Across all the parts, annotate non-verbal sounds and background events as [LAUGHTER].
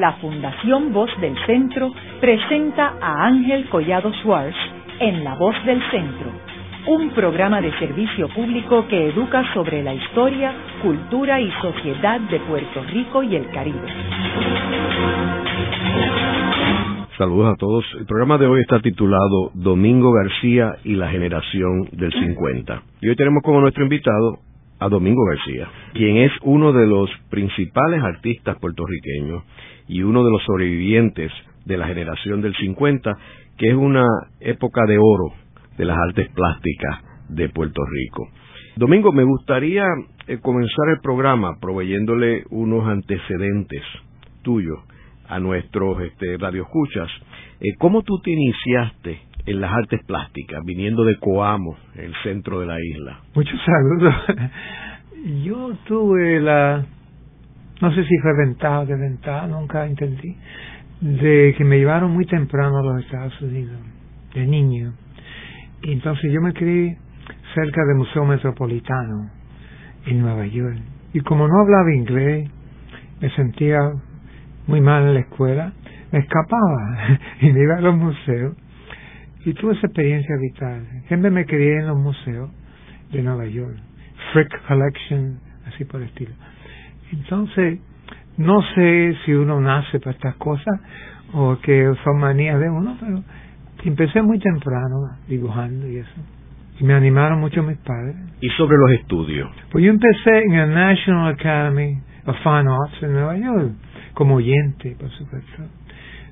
la Fundación Voz del Centro presenta a Ángel Collado Schwartz en La Voz del Centro, un programa de servicio público que educa sobre la historia, cultura y sociedad de Puerto Rico y el Caribe. Saludos a todos. El programa de hoy está titulado Domingo García y la generación del 50. Y hoy tenemos como nuestro invitado a Domingo García, quien es uno de los principales artistas puertorriqueños y uno de los sobrevivientes de la generación del 50, que es una época de oro de las artes plásticas de Puerto Rico. Domingo, me gustaría eh, comenzar el programa proveyéndole unos antecedentes tuyos a nuestros este, radioescuchas. Eh, ¿Cómo tú te iniciaste en las artes plásticas, viniendo de Coamo, el centro de la isla? Muchos saludos. Yo tuve la, no sé si fue ventaja o desventaja, nunca entendí, de que me llevaron muy temprano a los Estados Unidos, de niño. Y entonces yo me crié cerca del Museo Metropolitano, en Nueva York. Y como no hablaba inglés, me sentía muy mal en la escuela, me escapaba [LAUGHS] y me iba a los museos y tuve esa experiencia vital. Siempre me crié en los museos de Nueva York, Frick Collection, así por el estilo. Entonces, no sé si uno nace para estas cosas o que son manías de uno, pero empecé muy temprano dibujando y eso. Y me animaron mucho mis padres. ¿Y sobre los estudios? Pues yo empecé en el National Academy of Fine Arts en Nueva York, como oyente, por supuesto.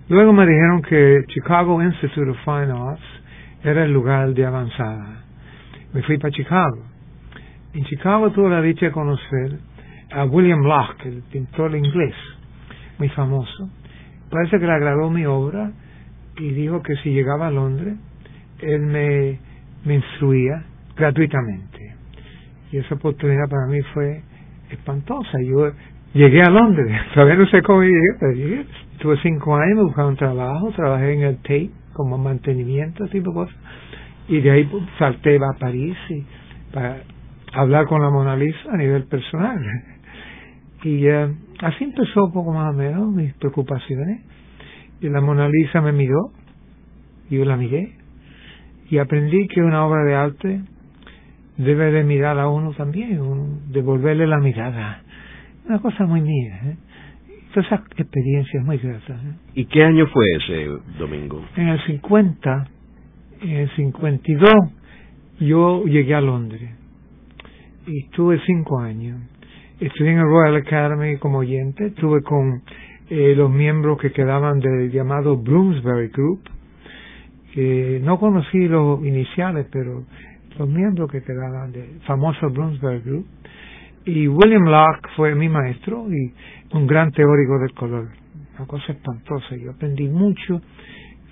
Luego me dijeron que Chicago Institute of Fine Arts era el lugar de avanzada. Me fui para Chicago. En Chicago tuve la dicha de conocer a William Locke, el pintor inglés, muy famoso. Parece que le agradó mi obra y dijo que si llegaba a Londres, él me, me instruía gratuitamente. Y esa oportunidad para mí fue espantosa. Yo llegué a Londres, [LAUGHS] todavía no sé cómo llegué, pero llegué. Tuve cinco años, me buscaba un trabajo, trabajé en el Tate como mantenimiento, tipo de cosas. Y de ahí pues, salté a París para hablar con la Mona Lisa a nivel personal. [LAUGHS] Y eh, así empezó un poco más o menos mis preocupaciones. Y la Mona Lisa me miró, y yo la miré, y aprendí que una obra de arte debe de mirar a uno también, devolverle la mirada. Una cosa muy mía. ¿eh? Todas esas experiencias muy gratas. ¿eh? ¿Y qué año fue ese domingo? En el 50, en el 52, yo llegué a Londres y estuve cinco años. Estudié en el Royal Academy como oyente, estuve con eh, los miembros que quedaban del llamado Bloomsbury Group, que no conocí los iniciales, pero los miembros que quedaban del famoso Bloomsbury Group. Y William Locke fue mi maestro y un gran teórico del color, una cosa espantosa. Yo aprendí mucho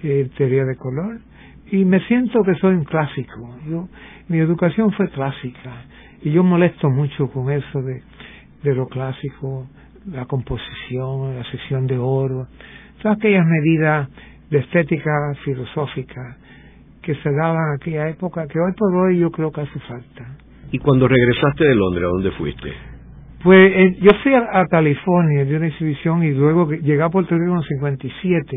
eh, teoría de color y me siento que soy un clásico. Yo, mi educación fue clásica y yo molesto mucho con eso de, de lo clásico, la composición, la sección de oro, todas aquellas medidas de estética filosófica que se daban en aquella época que hoy por hoy yo creo que hace falta. ¿Y cuando regresaste de Londres, a dónde fuiste? Pues eh, yo fui a, California de una exhibición y luego llegué a Puerto Rico en el 57.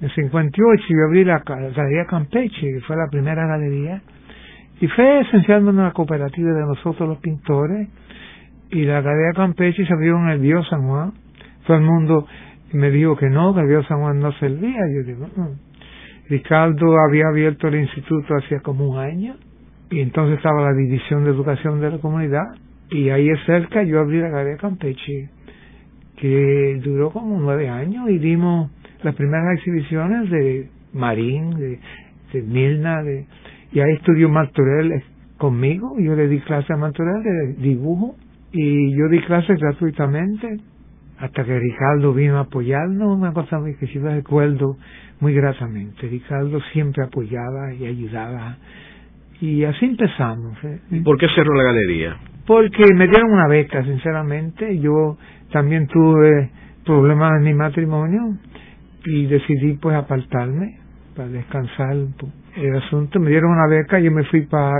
En el 58 yo abrí la, Galería Campeche, que fue la primera galería, y fue esencialmente una cooperativa de nosotros los pintores, y la Galería Campeche se abrió en el Bio San Juan. Todo el mundo me dijo que no, que el Bio San Juan no servía. Yo digo, Ricardo había abierto el instituto hacía como un año, y entonces estaba la División de Educación de la Comunidad, y ahí cerca yo abrí la Galería Campeche, que duró como nueve años, y dimos las primeras exhibiciones de Marín, de, Milna, de, y ahí estudió Martorell conmigo, yo le di clase a Martorell de dibujo, y yo di clases gratuitamente, hasta que Ricardo vino a apoyarnos, una cosa muy que yo recuerdo muy gratamente. Ricardo siempre apoyaba y ayudaba. Y así empezamos. ¿eh? ¿Por qué cerró la galería? Porque me dieron una beca, sinceramente. Yo también tuve problemas en mi matrimonio y decidí pues apartarme para descansar el asunto. Me dieron una beca y yo me fui para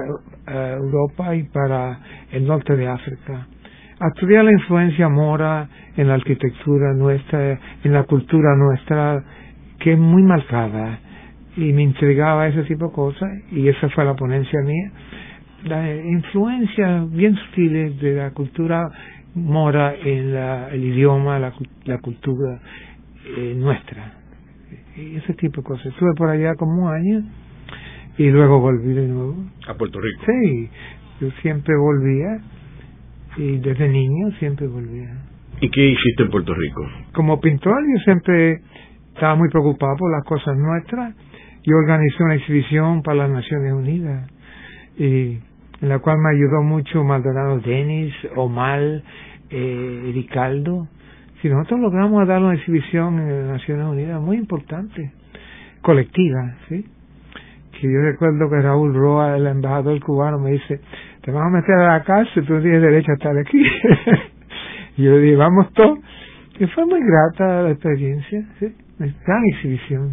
eh, Europa y para el norte de África a estudiar la influencia mora en la arquitectura nuestra, en la cultura nuestra, que es muy marcada. Y me intrigaba ese tipo de cosas, y esa fue la ponencia mía. La influencia bien sutil de la cultura mora en el idioma, la, cultura eh, nuestra. Y ese tipo de cosas. Estuve por allá como un año y luego volví de nuevo. ¿A Puerto Rico? Sí, yo siempre volvía y desde niño siempre volvía. ¿Y qué hiciste en Puerto Rico? Como pintor yo siempre estaba muy preocupado por las cosas nuestras. Yo organizé una exhibición para las Naciones Unidas y en la cual me ayudó mucho Maldonado Denis, Omar, eh, Ricaldo. Si nosotros logramos dar una exhibición en las Naciones Unidas muy importante, colectiva, ¿sí? Que yo recuerdo que Raúl Roa, el embajador cubano, me dice, te vamos a meter a la cárcel, tú tienes derecho a estar aquí. y [LAUGHS] yo le dije, vamos todos. Y fue muy grata la experiencia, ¿sí? gran exhibición.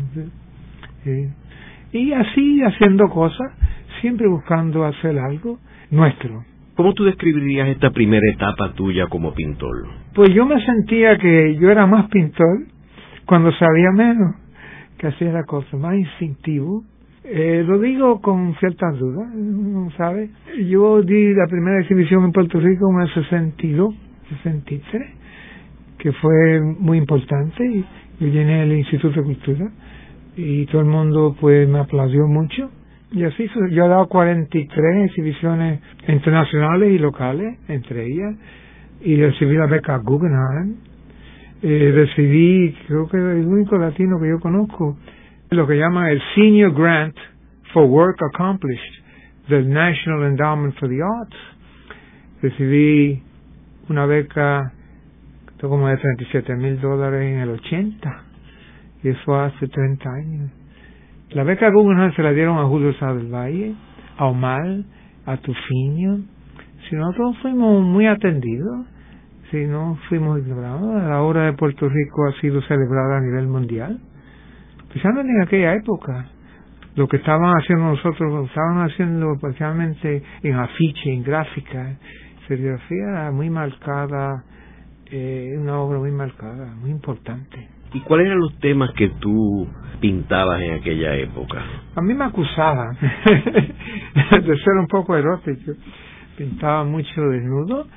Y así haciendo cosas, siempre buscando hacer algo nuestro. ¿Cómo tú describirías esta primera etapa tuya como pintor? Pues yo me sentía que yo era más pintor cuando sabía menos, que hacía la cosa más instintivo, eh, lo digo con cierta duda, ¿no sabe? Yo di la primera exhibición en Puerto Rico en el 62, 63, que fue muy importante. Y yo llené el Instituto de Cultura y todo el mundo pues me aplaudió mucho. Y así yo he dado 43 exhibiciones internacionales y locales, entre ellas, y recibí la beca Guggenheim. Eh, recibí, creo que el único latino que yo conozco, lo que llama el Senior Grant for Work Accomplished del National Endowment for the Arts. Recibí una beca como de 37 mil dólares en el 80 y eso hace 30 años. La beca Guggenheim se la dieron a Julio Sá Valle, a Omar, a Tufiño. Si nosotros fuimos muy atendidos, si no fuimos ignorados, la obra de Puerto Rico ha sido celebrada a nivel mundial especialmente en aquella época, lo que estaban haciendo nosotros, lo estaban haciendo especialmente en afiche, en gráfica, serigrafía muy marcada, eh, una obra muy marcada, muy importante. ¿Y cuáles eran los temas que tú pintabas en aquella época? A mí me acusaban [LAUGHS] de ser un poco erótico. Pintaba mucho desnudo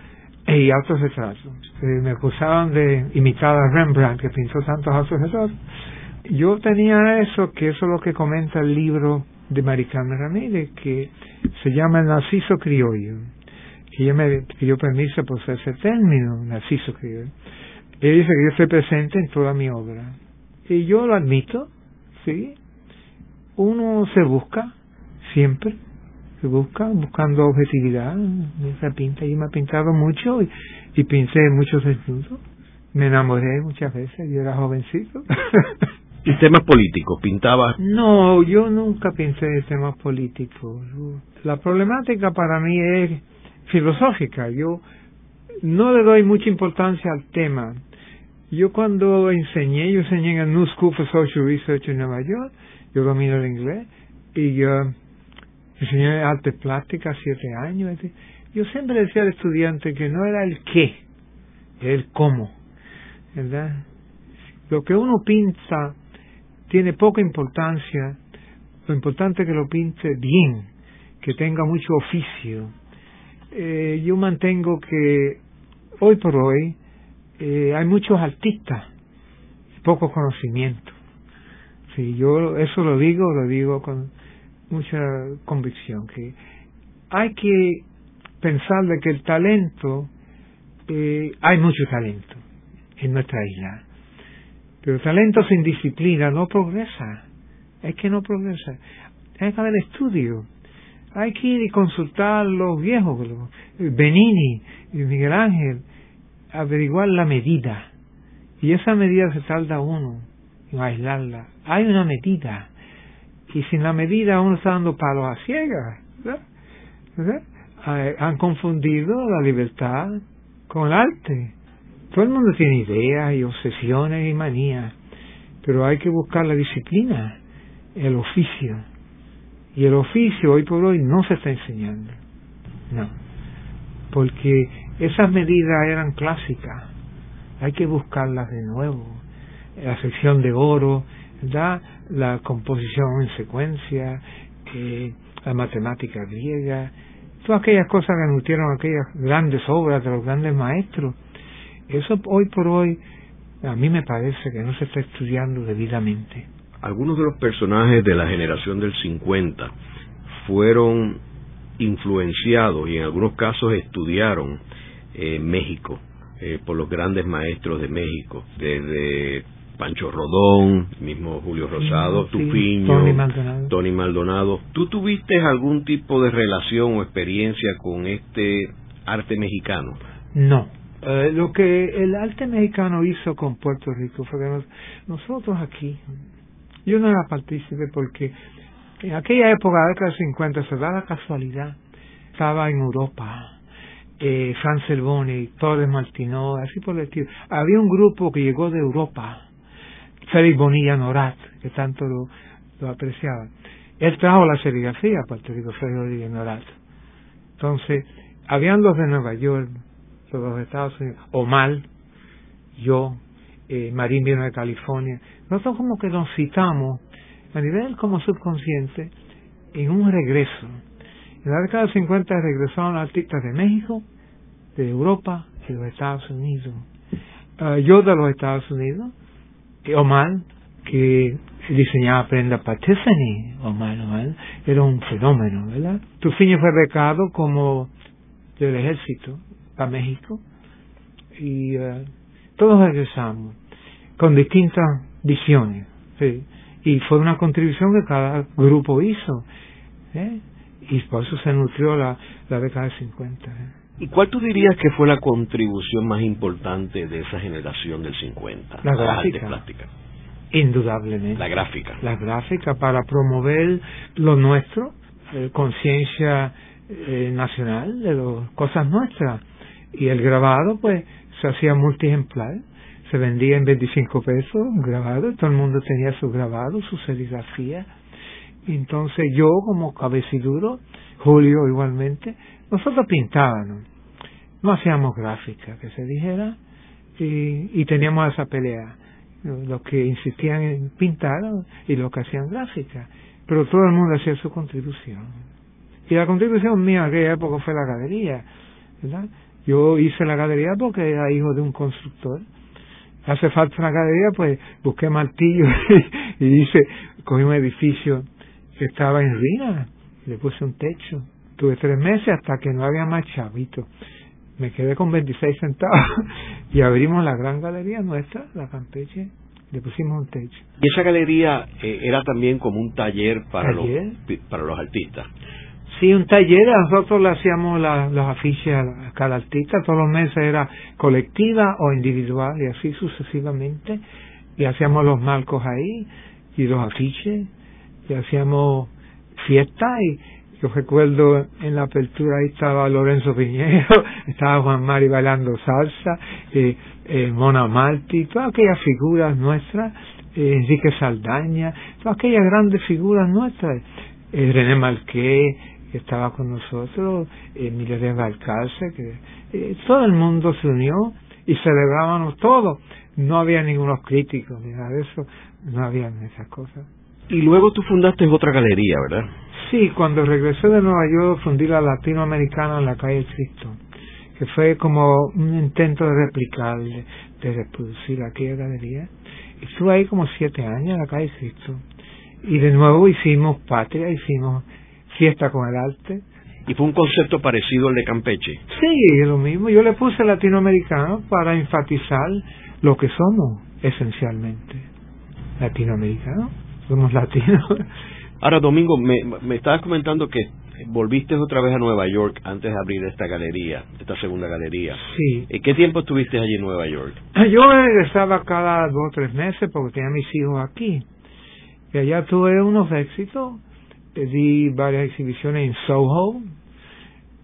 y autorretratos. Eh, me acusaban de imitar a Rembrandt, que pintó tantos autorretratos. Yo tenía eso, que eso es lo que comenta el libro de Maricarmen Ramírez, que se llama el narciso criollo. Ella me pidió permiso por ese término, narciso criollo. Ella dice que yo estoy presente en toda mi obra. Y yo lo admito, sí. Uno se busca, siempre, se busca, buscando objetividad. Esa pinta, y me ha pintado mucho y, y pinté muchos desnudos. Me enamoré muchas veces, yo era jovencito. [LAUGHS] ¿Y temas políticos? ¿Pintabas? No, yo nunca pensé en temas políticos. La problemática para mí es filosófica. Yo no le doy mucha importancia al tema. Yo cuando enseñé, yo enseñé en el New School for Social Research en Nueva York, yo domino el inglés, y yo enseñé arte plástica siete años. Yo siempre decía al estudiante que no era el qué, el cómo, ¿verdad? Lo que uno pinta tiene poca importancia, lo importante es que lo pinte bien, que tenga mucho oficio. Eh, yo mantengo que hoy por hoy eh, hay muchos artistas, poco conocimiento. Sí, yo eso lo digo, lo digo con mucha convicción, que hay que pensar de que el talento, eh, hay mucho talento en nuestra isla pero talento sin disciplina no progresa. Es que no progresa. Hay que haber estudio. Hay que ir y consultar a los viejos, Benini Miguel Ángel, averiguar la medida. Y esa medida se tarda uno en aislarla. Hay una medida. Y sin la medida uno está dando palos a ciegas. ¿verdad? Han confundido la libertad con el arte. Todo el mundo tiene ideas y obsesiones y manías, pero hay que buscar la disciplina, el oficio. Y el oficio hoy por hoy no se está enseñando. No. Porque esas medidas eran clásicas, hay que buscarlas de nuevo. La sección de oro, ¿verdad? la composición en secuencia, eh, la matemática griega, todas aquellas cosas que nutrieron aquellas grandes obras de los grandes maestros. Eso hoy por hoy a mí me parece que no se está estudiando debidamente. Algunos de los personajes de la generación del 50 fueron influenciados y en algunos casos estudiaron eh, México eh, por los grandes maestros de México, desde Pancho Rodón, mismo Julio Rosado, Tufiño, Tony Maldonado. Tony Maldonado. ¿Tú tuviste algún tipo de relación o experiencia con este arte mexicano? No. Eh, lo que el arte mexicano hizo con Puerto Rico fue que nosotros aquí, yo no era partícipe porque en aquella época, de década de 50, se da la casualidad, estaba en Europa, eh, Fran Cervoni, Torres Martinó, así por el estilo. Había un grupo que llegó de Europa, Félix Bonilla Norat, que tanto lo, apreciaba. Él trajo la serigrafía a Puerto Rico, Félix Bonilla Norat. Entonces, habían los de Nueva York, los de Estados Unidos, Omar, yo, eh, Marín vino de California. Nosotros como que nos citamos a nivel como subconsciente en un regreso. En la década de 50 regresaron artistas de México, de Europa y los Estados Unidos. Ah, yo de los Estados Unidos, Omar, que diseñaba prendas para Tiffany, Omar, Omar, era un fenómeno, ¿verdad? Tufiño fue becado como del ejército a México y uh, todos regresamos con distintas visiones. y fue una contribución que cada grupo hizo ¿eh? y por eso se nutrió la, la década de 50 ¿eh? ¿Y cuál tú dirías que fue la contribución más importante de esa generación del 50? La gráfica. plástica. Indudablemente. La gráfica. La gráfica para promover lo nuestro, eh, conciencia eh, nacional de las cosas nuestras. Y el grabado, pues, se hacía multiejemplar se vendía en 25 pesos un grabado, todo el mundo tenía su grabado, su serigrafía. Entonces yo como cabeciduro, Julio igualmente, nosotros pintábamos, no hacíamos gráfica, que se dijera, y, teníamos esa pelea, los que insistían en pintar y los que hacían gráfica, pero todo el mundo hacía su contribución. Y la contribución mía en aquella época fue la galería. Yo hice la galería porque era hijo de un constructor hace falta una galería, pues busqué martillo [LAUGHS] y dice, cogí un edificio que estaba en ruina y le puse un techo. Tuve tres meses hasta que no había más chavito. Me quedé con 26 centavos [LAUGHS] y abrimos la gran galería nuestra, la Campeche, le pusimos un techo. ¿Y esa galería eh, era también como un taller para, ¿Taller? Los, para los artistas? Sí, un taller, nosotros le hacíamos la, los afiches a cada artista, todos los meses era colectiva o individual y así sucesivamente, y hacíamos los marcos ahí y los afiches, y hacíamos fiesta y yo recuerdo en la apertura ahí estaba Lorenzo Piñero, [LAUGHS] estaba Juan Mari bailando salsa, eh, eh, Mona Marti, todas aquellas figuras nuestras, eh, Enrique Saldaña, todas aquellas grandes figuras nuestras, eh, René Marqué, que estaba con nosotros, Emilio de Balcarce, que eh, todo el mundo se unió y celebrábamos todo. No había ningunos críticos ni nada de eso, no había esas cosas. Y luego tú fundaste otra galería, ¿verdad? Sí, cuando regresé de Nueva York fundí la Latinoamericana en la calle Cristo, que fue como un intento de replicar, de, reproducir aquella galería. Y estuve ahí como siete años en la calle Cristo. Y de nuevo hicimos patria, hicimos fiesta con el arte. ¿Y fue un concepto parecido al de Campeche? Sí, es lo mismo. Yo le puse latinoamericano para enfatizar lo que somos esencialmente. Latinoamericano. Somos latinos. Ahora, Domingo, me, me estabas comentando que volviste otra vez a Nueva York antes de abrir esta galería, esta segunda galería. Sí. ¿Y qué tiempo estuviste allí en Nueva York? Yo regresaba cada dos o tres meses porque tenía mis hijos aquí. Y allá tuve unos éxitos di varias exhibiciones en Soho,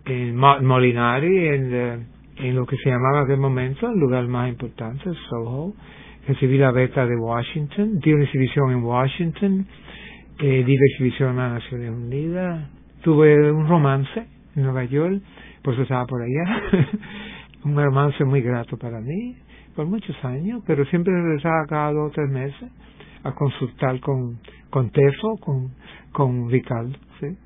en Molinari, en, eh, en lo que se llamaba aquel momento el lugar más importante, Soho. Recibí la beca de Washington, di una exhibición en Washington, eh, di la exhibición las Naciones Unidas, tuve un romance en Nueva York, por eso estaba por allá. [LAUGHS] un romance muy grato para mí por muchos años, pero siempre regresaba cada dos o tres meses a consultar con, con Tefo, con, con Ricardo, ¿sí?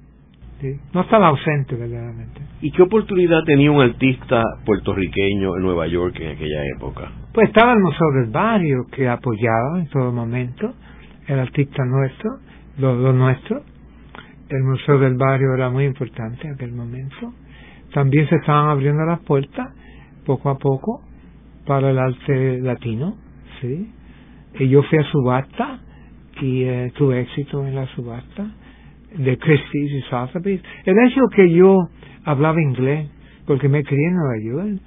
No estaba ausente verdaderamente. ¿Y qué oportunidad tenía un artista puertorriqueño en Nueva York en aquella época? Pues estaba el Museo del Barrio que apoyaba en todo momento, el artista nuestro, lo, lo nuestro. El Museo del Barrio era muy importante en aquel momento. También se estaban abriendo las puertas poco a poco para el arte latino, ¿sí? Y yo fui a subasta y eh, tuve éxito en la subasta de Christie's y Sotheby's. El hecho que yo hablaba inglés, porque me crié en Nueva York,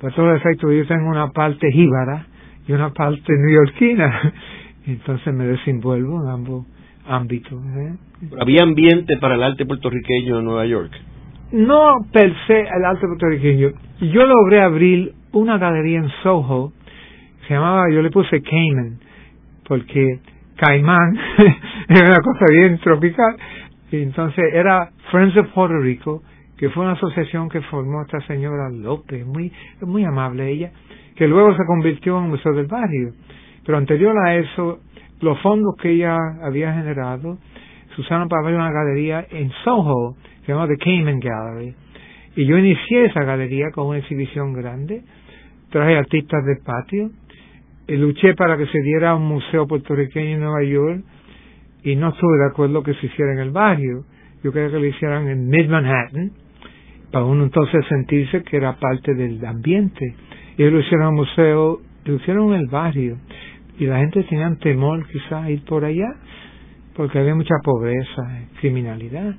para todo efecto yo tengo una parte jíbara y una parte neoyorquina, [LAUGHS] entonces me desenvuelvo en ambos ámbitos. ¿eh? ¿Había ambiente para el arte puertorriqueño en Nueva York? No per se el arte puertorriqueño. Yo logré abrir una galería en Soho, se llamaba, yo le puse Cayman, porque Caimán [LAUGHS] era una cosa bien tropical. Y entonces era Friends of Puerto Rico, que fue una asociación que formó esta señora López, muy, muy amable ella, que luego se convirtió en Museo del Barrio. Pero anterior a eso, los fondos que ella había generado se usaron para abrir una galería en Soho, se llama The Cayman Gallery. Y yo inicié esa galería con una exhibición grande, traje artistas del patio, y luché para que se diera un museo puertorriqueño en Nueva York, y no estuve de acuerdo que se hiciera en el barrio. Yo quería que lo hicieran en Mid Manhattan, para uno entonces sentirse que era parte del ambiente. Ellos lo hicieron en museo, lo hicieron en el barrio. Y la gente tenía temor quizás ir por allá, porque había mucha pobreza, criminalidad.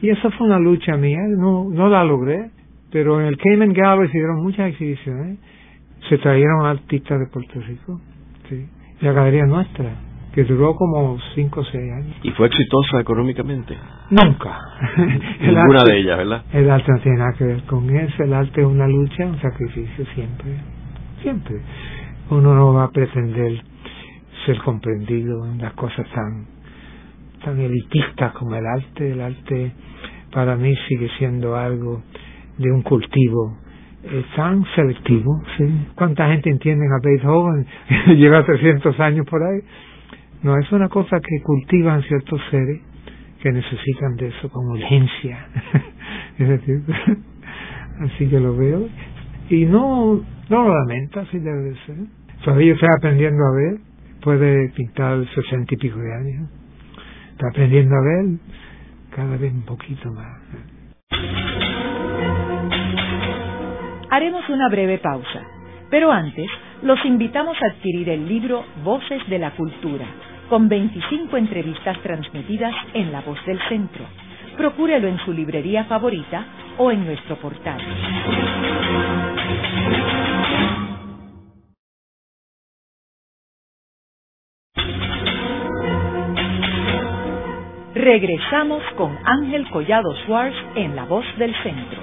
Y esa fue una lucha mía, no, no la logré, pero en el Cayman Gallery se dieron muchas exhibiciones, se trajeron artistas de Puerto Rico, sí, la galería nuestra, que duró como 5 o 6 años. ¿Y fue exitosa económicamente? Nunca. [LAUGHS] Ninguna de ellas, ¿verdad? El arte no tiene nada que ver con eso, el arte es una lucha, un sacrificio siempre, siempre. Uno no va a pretender ser comprendido en las cosas tan tan elitistas como el arte, el arte para mí sigue siendo algo de un cultivo eh, tan selectivo. ¿sí? ¿Cuánta gente entiende a Beethoven? [LAUGHS] Lleva 300 años por ahí. No, es una cosa que cultivan ciertos seres que necesitan de eso con urgencia. [LAUGHS] es decir, [LAUGHS] así que lo veo. Y no, no lo lamento, así debe de ser. Todavía estoy aprendiendo a ver. Puede pintar sesenta y pico de años. Está aprendiendo a ver cada vez un poquito más. Haremos una breve pausa, pero antes los invitamos a adquirir el libro Voces de la Cultura, con 25 entrevistas transmitidas en La Voz del Centro. Procúrelo en su librería favorita o en nuestro portal. Regresamos con Ángel Collado Suárez en La Voz del Centro.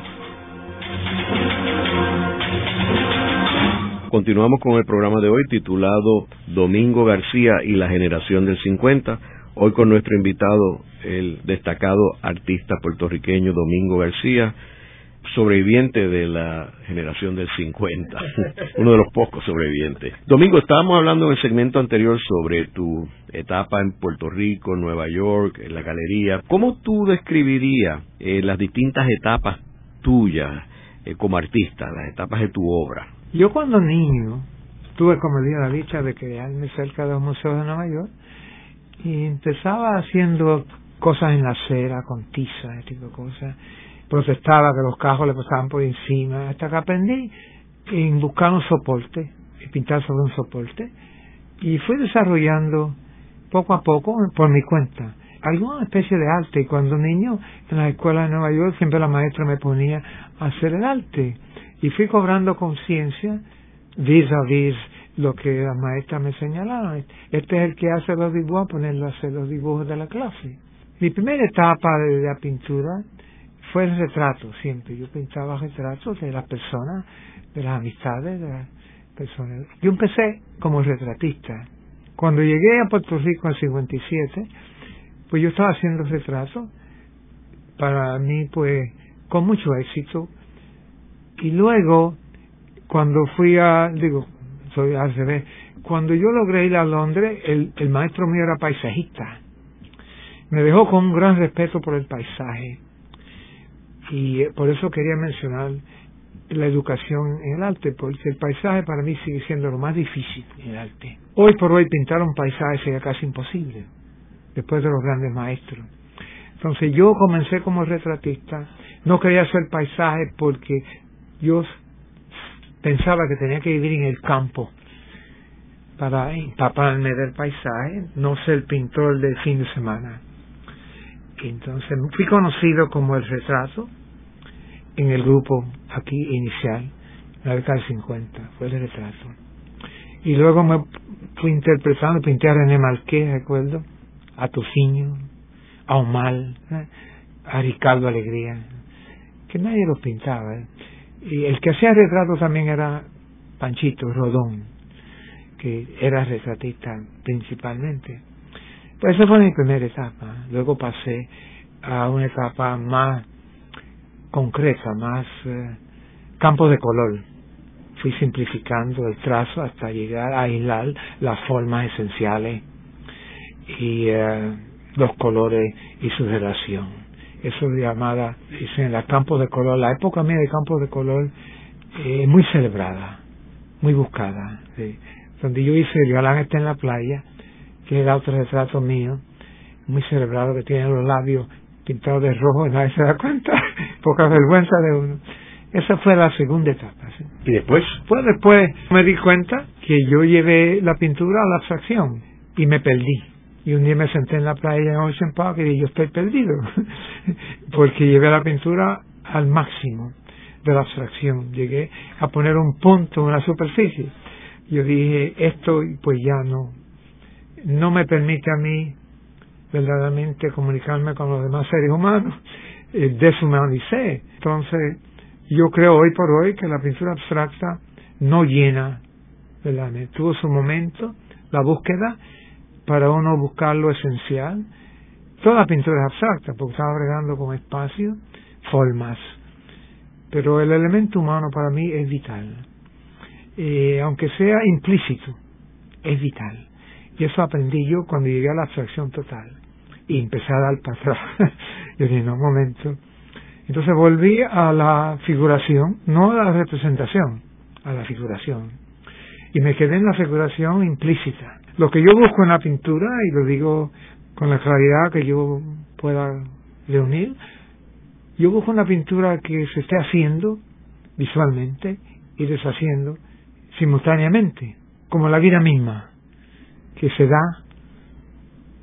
Continuamos con el programa de hoy titulado Domingo García y la generación del 50. Hoy con nuestro invitado, el destacado artista puertorriqueño Domingo García, sobreviviente de la generación del 50, [LAUGHS] uno de los pocos sobrevivientes. Domingo, estábamos hablando en el segmento anterior sobre tu etapa en Puerto Rico, en Nueva York, en la galería. ¿Cómo tú describirías eh, las distintas etapas tuyas eh, como artista, las etapas de tu obra? Yo cuando niño tuve como día la dicha de quedarme cerca de los museos de Nueva York y empezaba haciendo cosas en la acera con tiza, ese tipo de cosas protestaba que los cajos le pasaban por encima, hasta que aprendí en buscar un soporte, pintar sobre un soporte, y fui desarrollando poco a poco, por mi cuenta, alguna especie de arte. Y cuando niño, en la escuela de Nueva York, siempre la maestra me ponía a hacer el arte. Y fui cobrando conciencia vis a vis lo que la maestra me señalaba. Este es el que hace los dibujos, ponerlo a hacer los dibujos de la clase. Mi primera etapa de la pintura fue el retrato siempre. Yo pintaba retratos de las personas, de las amistades, de las personas. Yo empecé como retratista. Cuando llegué a Puerto Rico en 57, pues yo estaba haciendo retratos. Para mí, pues, con mucho éxito. Y luego, cuando fui a, digo, soy ACB, cuando yo logré ir a Londres, el, el maestro mío era paisajista. Me dejó con un gran respeto por el paisaje. Y eh, por eso quería mencionar la educación en el arte, porque el paisaje para mí sigue siendo lo más difícil en el arte. Hoy por hoy pintar un paisaje sería casi imposible, después de los grandes maestros. Entonces yo comencé como retratista, no quería hacer paisaje porque yo pensaba que tenía que vivir en el campo para empaparme del paisaje, no ser pintor del fin de semana. Entonces fui conocido como el retrato en el grupo aquí inicial, en la década del 50, fue el retrato. Y luego me fui interpretando, pinté a René Marqués, recuerdo, a Tociño, a Omal, ¿eh? a Ricardo Alegría, que nadie los pintaba. ¿eh? Y el que hacía retrato también era Panchito Rodón, que era retratista principalmente. Pues esa fue mi primera etapa. Luego pasé a una etapa más concreta, más eh, campo de color. Fui simplificando el trazo hasta llegar a aislar las formas esenciales y eh, los colores y su relación. Eso es llamada, dicen, la campos de color. La época mía de campos de color es eh, muy celebrada, muy buscada. Donde yo hice El galán está en la playa, que era otro retrato mío, muy celebrado, que tiene los labios pintados de rojo y nadie se da cuenta, [LAUGHS] poca vergüenza de uno. Esa fue la segunda etapa. ¿Y después? Pues después me di cuenta que yo llevé la pintura a la abstracción y me perdí. Y un día me senté en la playa en Ocean y dije, yo estoy perdido, [LAUGHS] porque llevé la pintura al máximo de la abstracción. Llegué a poner un punto en la superficie. Yo dije, esto pues ya no, no me permite a mí verdaderamente comunicarme con los demás seres humanos, [LAUGHS] eh, deshumanicé. Entonces, yo creo hoy por hoy que la pintura abstracta no llena, ¿verdad? Tuvo su momento, la búsqueda, para uno buscar lo esencial. Toda pintura es abstracta, porque estaba bregando con espacio, formas. Pero el elemento humano para mí es vital. Eh, aunque sea implícito, es vital. Y eso aprendí yo cuando llegué a la abstracción total. Y empecé a dar para atrás. [LAUGHS] yo dije, no, un momento. Entonces volví a la figuración, no a la representación, a la figuración. Y me quedé en la figuración implícita. Lo que yo busco en la pintura, y lo digo con la claridad que yo pueda reunir, yo busco una pintura que se esté haciendo visualmente y deshaciendo simultáneamente, como la vida misma que se da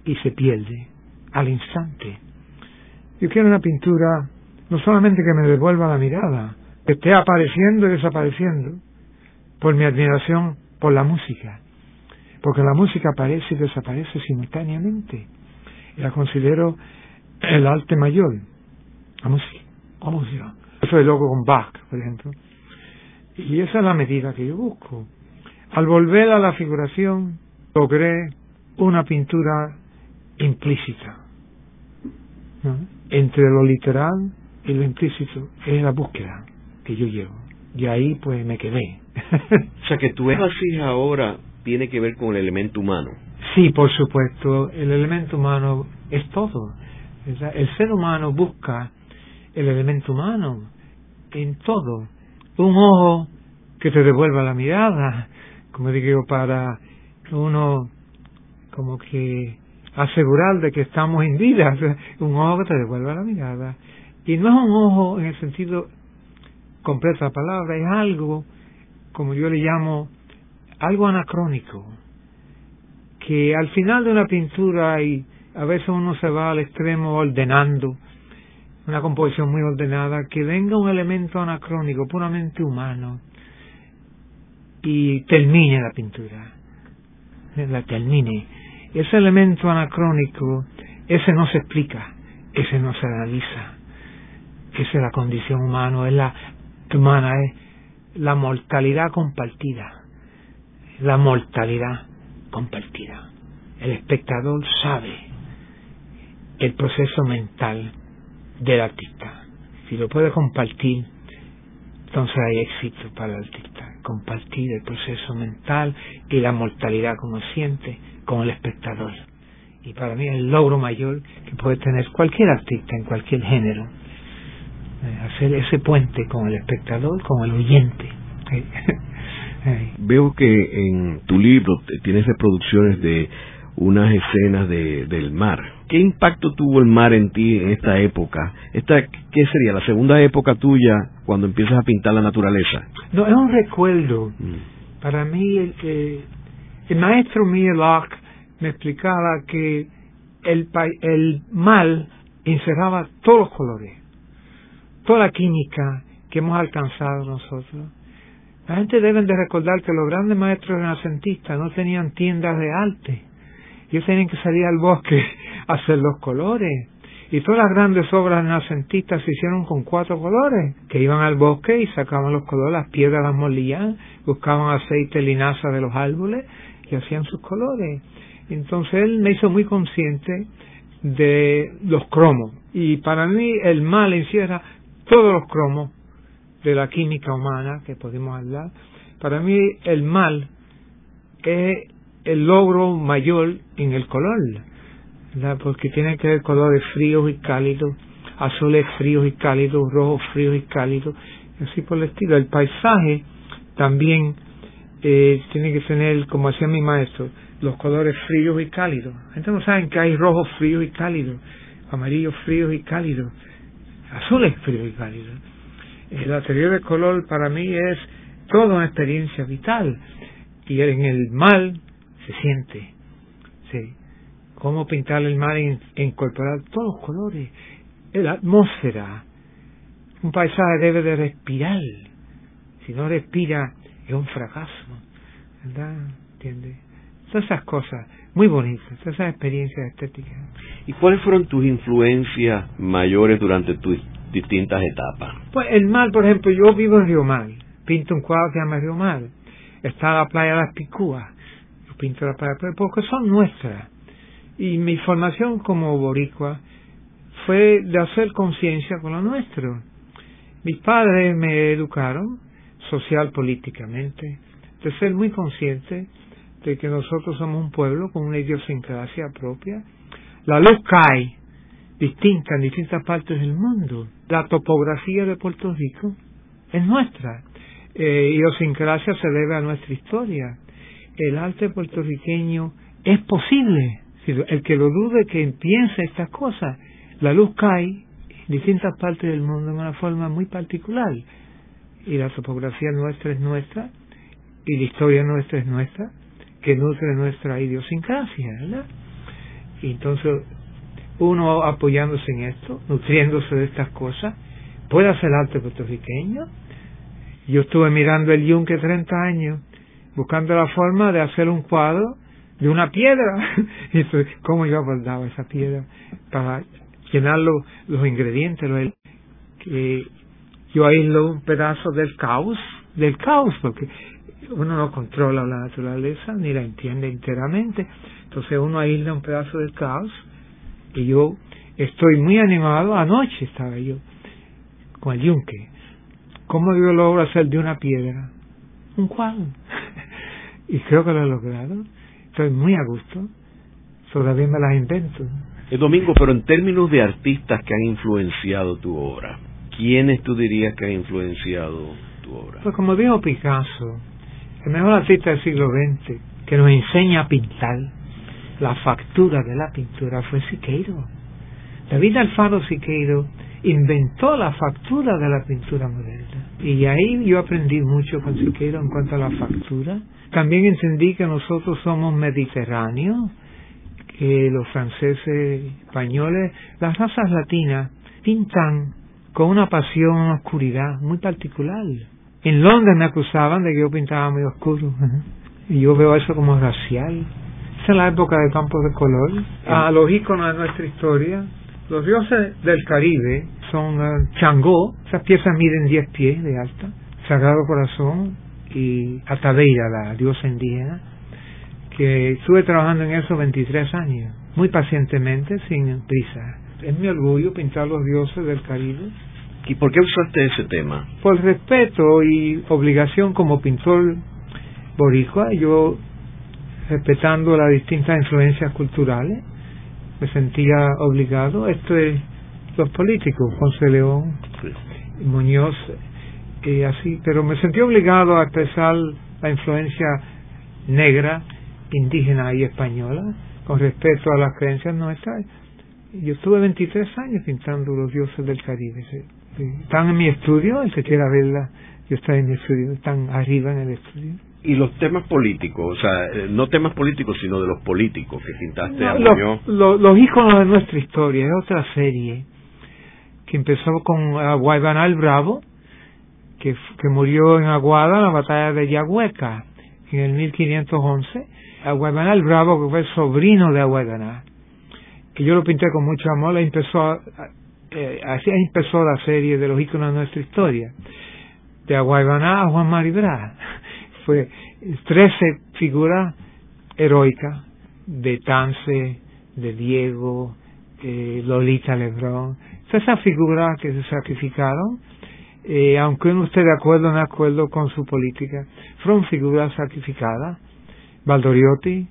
y se pierde al instante. Yo quiero una pintura no solamente que me devuelva la mirada, que esté apareciendo y desapareciendo por mi admiración por la música, porque la música aparece y desaparece simultáneamente. Y la considero el arte mayor, la música, la música. Eso es loco con Bach, por ejemplo. Y esa es la medida que yo busco. Al volver a la figuración, logré una pintura implícita entre lo literal y lo implícito es la búsqueda que yo llevo y ahí pues me quedé [LAUGHS] o sea que tu énfasis ahora tiene que ver con el elemento humano. Sí por supuesto el elemento humano es todo. El ser humano busca el elemento humano en todo. Un ojo que te devuelva la mirada como digo para uno como que asegurar de que estamos en vida, un ojo que te devuelva la mirada. Y no es un ojo en el sentido completo de la palabra, es algo, como yo le llamo, algo anacrónico, que al final de una pintura y a veces uno se va al extremo ordenando, una composición muy ordenada, que venga un elemento anacrónico, puramente humano, y termine la pintura la termine. Ese elemento anacrónico, ese no se explica, ese no se analiza. Esa es la condición humana, es la humana, es la mortalidad compartida. La mortalidad compartida. El espectador sabe el proceso mental del artista. Si lo puede compartir, entonces hay éxito para el artista, compartir el proceso mental y la mortalidad como siente con el espectador. Y para mí es el logro mayor que puede tener cualquier artista en cualquier género, eh, hacer ese puente con el espectador, con el oyente. Veo que en tu libro tienes reproducciones de unas escenas de, del mar. ¿Qué impacto tuvo el mar en ti en esta época? Esta, ¿Qué sería la segunda época tuya cuando empiezas a pintar la naturaleza? No, es un recuerdo. Mm. Para mí, el, eh, el maestro Locke me explicaba que el, el mal encerraba todos los colores, toda la química que hemos alcanzado nosotros. La gente debe de recordar que los grandes maestros renacentistas no tenían tiendas de arte ellos tenían que salir al bosque [LAUGHS] a hacer los colores. Y todas las grandes obras renacentistas se hicieron con cuatro colores, que iban al bosque y sacaban los colores, las piedras las molían, buscaban aceite, linaza de los árboles y hacían sus colores. Entonces él me hizo muy consciente de los cromos. Y para mí el mal encierra todos los cromos de la química humana que podemos hablar. Para mí el mal es el logro mayor en el color, porque tiene que ver colores fríos y cálidos, azules fríos y cálidos, rojos fríos y cálidos, así por el estilo. El paisaje también eh, tiene que tener, como hacía mi maestro, los colores fríos y cálidos. Entonces no saben que hay rojos fríos y cálidos, amarillos fríos y cálidos, azules fríos y cálidos. La teoría del color para mí es toda una experiencia vital. Y en el mal se siente. Sí. Cómo pintar el mar e incorporar todos los colores. La atmósfera. Un paisaje debe de respirar. Si no respira, es un fracaso. ¿Verdad? ¿Entiendes? Todas esas cosas muy bonitas, todas esas experiencias estéticas. ¿Y cuáles fueron tus influencias mayores durante tus distintas etapas? Pues el mar, por ejemplo, yo vivo en Río Mar, pinto un cuadro que se llama Río Mar, está la playa de las Picúas, pintura para porque son nuestras. Y mi formación como boricua fue de hacer conciencia con lo nuestro. Mis padres me educaron social políticamente, de ser muy consciente de que nosotros somos un pueblo con una idiosincrasia propia. La luz cae distinta en distintas partes del mundo. La topografía de Puerto Rico es nuestra. Eh, idiosincrasia se debe a nuestra historia el arte puertorriqueño es posible. El que lo dude, que piense estas cosas. La luz cae en distintas partes del mundo de una forma muy particular. Y la topografía nuestra es nuestra, y la historia nuestra es nuestra, que nutre nuestra idiosincrasia, ¿verdad? Y entonces, uno apoyándose en esto, nutriéndose de estas cosas, puede hacer arte puertorriqueño. Yo estuve mirando el Yunque 30 años buscando la forma de hacer un cuadro de una piedra. [LAUGHS] y ¿Cómo yo abordaba esa piedra para llenarlo los ingredientes? Lo, que yo aíslo un pedazo del caos, del caos, porque uno no controla la naturaleza ni la entiende enteramente. Entonces uno aísla un pedazo del caos y yo estoy muy animado. Anoche estaba yo con el yunque. ¿Cómo yo logro hacer de una piedra un cuadro? [LAUGHS] y creo que lo he logrado. Estoy muy a gusto. Todavía me las invento. El domingo, pero en términos de artistas que han influenciado tu obra, ¿quiénes tú dirías que han influenciado tu obra? Pues como dijo Picasso, el mejor artista del siglo XX que nos enseña a pintar, la factura de la pintura fue Siqueiro. David Alfaro Siqueiro inventó la factura de la pintura moderna. Y ahí yo aprendí mucho con Siqueiro en cuanto a la factura. También entendí que nosotros somos mediterráneos, que los franceses, españoles, las razas latinas pintan con una pasión, una oscuridad muy particular. En Londres me acusaban de que yo pintaba muy oscuro. [LAUGHS] Y yo veo eso como racial. Esa es la época de campos de color. A los íconos de nuestra historia, los dioses del Caribe son uh, Changó, esas piezas miden 10 pies de alta, Sagrado Corazón y Ataveira, la diosa indígena, que estuve trabajando en eso 23 años, muy pacientemente, sin prisa. Es mi orgullo pintar los dioses del Caribe, ¿Y por qué usaste ese tema? Por respeto y obligación como pintor boricua, yo respetando las distintas influencias culturales, me sentía obligado. Esto es los políticos, Ponce León, Muñoz, y así, pero me sentí obligado a expresar la influencia negra, indígena y española con respecto a las creencias nuestras. Yo estuve 23 años pintando los dioses del Caribe. Están en mi estudio, el que quiera verla, yo estoy en mi estudio, están arriba en el estudio. Y los temas políticos, o sea, eh, no temas políticos, sino de los políticos que pintaste a los, los, íconos de nuestra historia, es otra serie que empezó con Guaybanal Bravo, que, que murió en Aguada en la batalla de Yahueca en el 1511. Guaybanal Bravo, que fue el sobrino de Aguaybanal, que yo lo pinté con mucho amor, empezó eh, así empezó la serie de los íconos de nuestra historia. De Aguaybaná a Juan Maribra. Fue 13 figuras heroicas de Tance, de Diego, Lolita Lebrón. Esas figuras que se sacrificaron, eh, aunque uno esté de acuerdo o no acuerdo con su política, fueron figuras sacrificadas. Valdoriotti,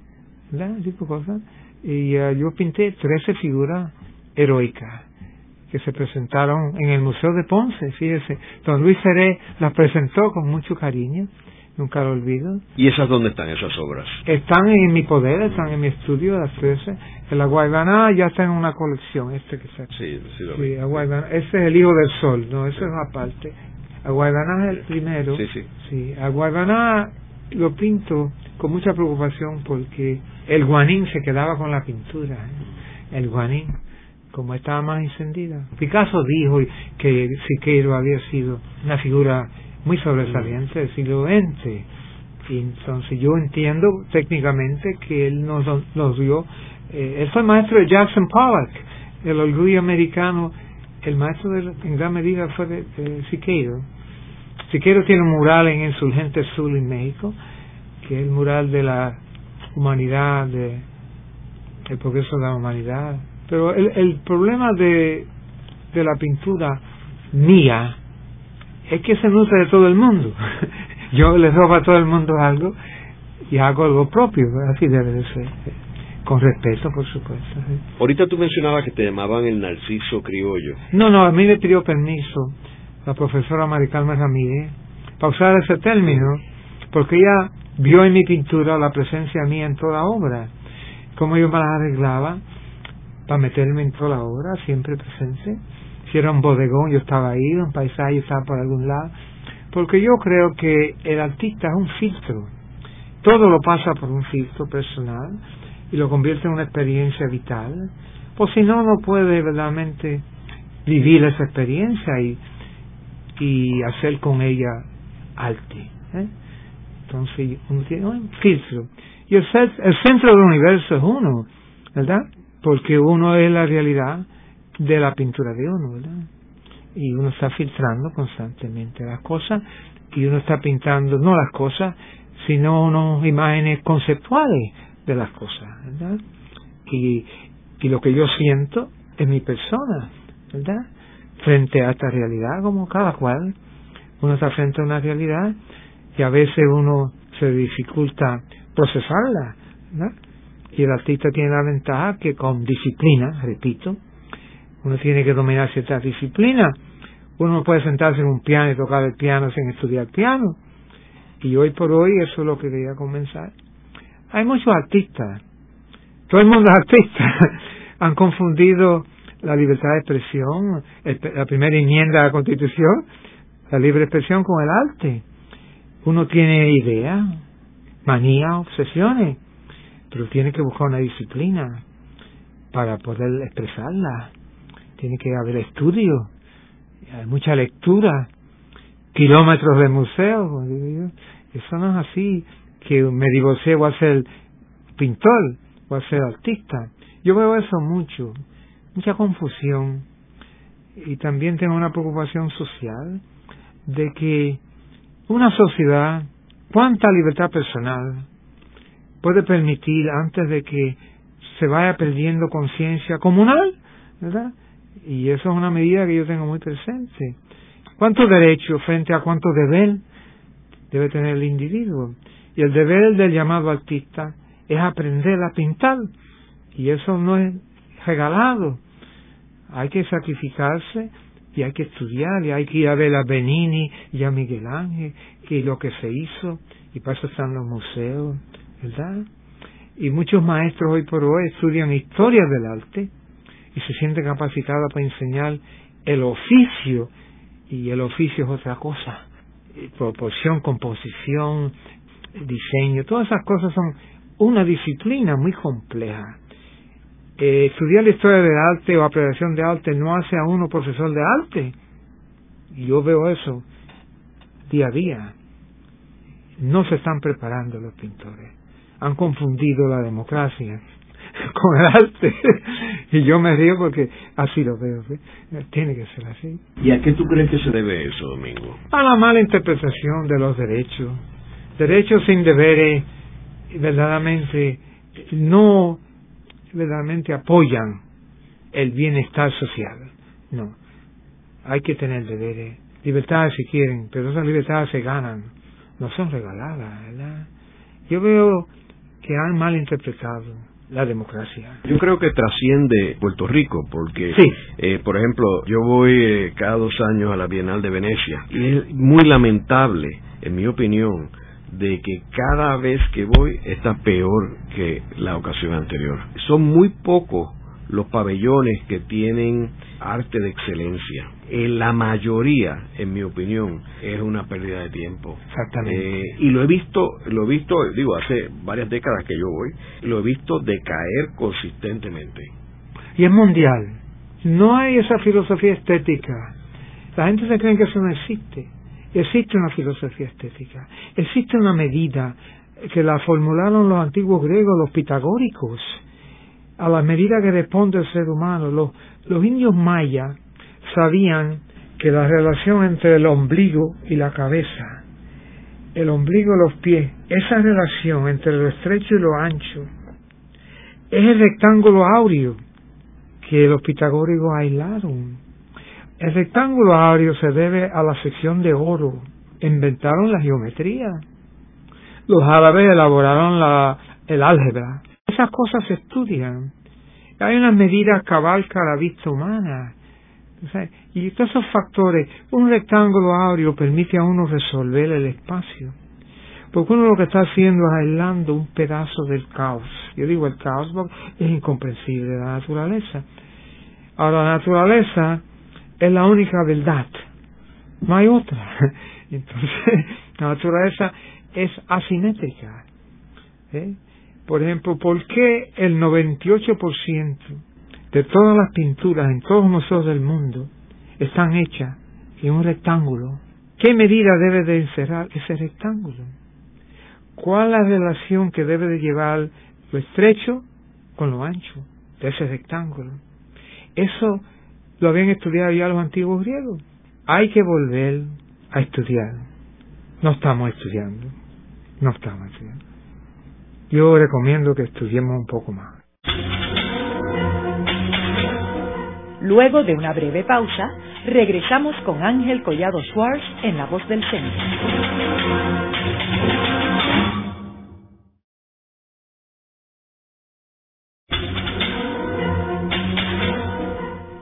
¿verdad? Tipo cosas. Y uh, yo pinté 13 figuras heroicas que se presentaron en el Museo de Ponce, fíjese. Don Luis Seré las presentó con mucho cariño nunca lo olvido. ¿Y esas dónde están esas obras? Están en mi poder, están en mi estudio, las 13. El Aguaybaná ya está en una colección, este que se... Sí, sí, lo sí ese es el Hijo del Sol, no, eso es aparte. Aguaybaná es el primero. Sí, sí. Sí, Aguaybaná lo pinto con mucha preocupación porque el guanín se quedaba con la pintura, ¿eh? el guanín, como estaba más encendida. Picasso dijo que Siqueiro había sido una figura muy sobresaliente del siglo XX. Y entonces yo entiendo técnicamente que él nos, nos dio, eh, él fue maestro de Jackson Pollock, el orgullo americano, el maestro de, en gran medida fue de, Siqueiro. Siqueiro tiene un mural en Insurgente Sur en México, que es el mural de la humanidad, de el progreso de la humanidad. Pero el, el problema de, de la pintura mía es que se nutre de todo el mundo. [LAUGHS] Yo le robo a todo el mundo algo y hago algo propio, así debe de ser. Con respeto, por supuesto. Ahorita tú mencionabas que te llamaban el narciso criollo. No, no, a mí me pidió permiso la profesora Maricarmen Ramírez para usar ese término, porque ella vio en mi pintura la presencia mía en toda obra, cómo yo me la arreglaba para meterme en toda la obra, siempre presente si era un bodegón yo estaba ahí, un paisaje yo estaba por algún lado, porque yo creo que el artista es un filtro, todo lo pasa por un filtro personal y lo convierte en una experiencia vital, pues si no, no puede verdaderamente vivir esa experiencia y, y hacer con ella arte. ¿eh? Entonces uno tiene un filtro. Y el, el centro del universo es uno, ¿verdad? Porque uno es la realidad de la pintura de uno, ¿verdad? Y uno está filtrando constantemente las cosas y uno está pintando no las cosas, sino unas imágenes conceptuales de las cosas, ¿verdad? Y, y lo que yo siento es mi persona, ¿verdad? Frente a esta realidad, como cada cual, uno está frente a una realidad y a veces uno se dificulta procesarla, ¿verdad? Y el artista tiene la ventaja que con disciplina, repito, uno tiene que dominar ciertas disciplinas. Uno no puede sentarse en un piano y tocar el piano sin estudiar piano. Y hoy por hoy eso es lo que quería comenzar. Hay muchos artistas, todo el mundo es artista, [LAUGHS] han confundido la libertad de expresión, la primera enmienda de la Constitución, la libre expresión con el arte. Uno tiene ideas, manías, obsesiones, pero tiene que buscar una disciplina para poder expresarla tiene que haber estudio, hay mucha lectura, kilómetros de museos, eso no es así, que me divorcié, voy a ser pintor, voy a ser artista. Yo veo eso mucho, mucha confusión. Y también tengo una preocupación social de que una sociedad, cuánta libertad personal puede permitir antes de que se vaya perdiendo conciencia comunal, ¿verdad? Y eso es una medida que yo tengo muy presente. ¿Cuánto derecho frente a cuánto deber debe tener el individuo? Y el deber del llamado artista es aprender a pintar. Y eso no es regalado. Hay que sacrificarse y hay que estudiar y hay que ir a ver a Benini y a Miguel Ángel, que lo que se hizo, y para eso están los museos, ¿verdad? Y muchos maestros hoy por hoy estudian historia del arte y se sienten capacitados para enseñar el oficio, y el oficio es otra cosa, proporción, composición, diseño, todas esas cosas son una disciplina muy compleja eh, estudiar la historia del arte o apreciación de arte no hace a uno profesor de arte. Yo veo eso día a día. No se están preparando los pintores. Han confundido la democracia [LAUGHS] con el arte. y yo me río porque así lo veo. Tiene que ser así. ¿Y a qué tú crees que se debe eso, Domingo? A la mala interpretación de los derechos. Derechos sin deberes, verdaderamente, no verdaderamente apoyan el bienestar social. No. Hay que tener deberes. Libertades si quieren, pero esas libertades se ganan. No son regaladas, ¿verdad? Yo veo que han mal interpretado la democracia. Yo creo que trasciende Puerto Rico, porque, sí. eh, por ejemplo, yo voy eh, cada dos años a la Bienal de Venecia y es muy lamentable, en mi opinión, de que cada vez que voy está peor que la ocasión anterior. Son muy pocos los pabellones que tienen arte de excelencia. En la mayoría, en mi opinión, es una pérdida de tiempo. Exactamente. Eh, y lo he visto, lo he visto, digo, hace varias décadas que yo voy, lo he visto decaer consistentemente. Y es mundial. No hay esa filosofía estética. La gente se cree que eso no existe. Existe una filosofía estética, existe una medida que la formularon los antiguos griegos, los pitagóricos, a la medida que responde el ser humano. Los, los indios mayas sabían que la relación entre el ombligo y la cabeza, el ombligo y los pies, esa relación entre lo estrecho y lo ancho, es el rectángulo áureo que los pitagóricos aislaron el rectángulo áureo se debe a la sección de oro. Inventaron la geometría. Los árabes elaboraron la, el álgebra. Esas cosas se estudian. Hay unas medidas cabalca a la vista humana. y todos esos factores, un rectángulo áureo permite a uno resolver el espacio. Porque uno lo que está haciendo es aislando un pedazo del caos. Yo digo el caos es incomprensible la naturaleza. Ahora la naturaleza es la única verdad. No hay otra. [LAUGHS] Entonces, [LAUGHS] la naturaleza es asimétrica. ¿eh? Por ejemplo, ¿por qué el 98% de todas las pinturas en todos nosotros del mundo están hechas en un rectángulo? ¿Qué medida debe de encerrar ese rectángulo? ¿Cuál la relación que debe de llevar lo estrecho con lo ancho de ese rectángulo? Eso lo habían estudiado ya los antiguos griegos. Hay que volver a estudiar. No estamos estudiando. No estamos estudiando. Yo recomiendo que estudiemos un poco más. Luego de una breve pausa, regresamos con Ángel Collado Schwartz en La Voz del Centro.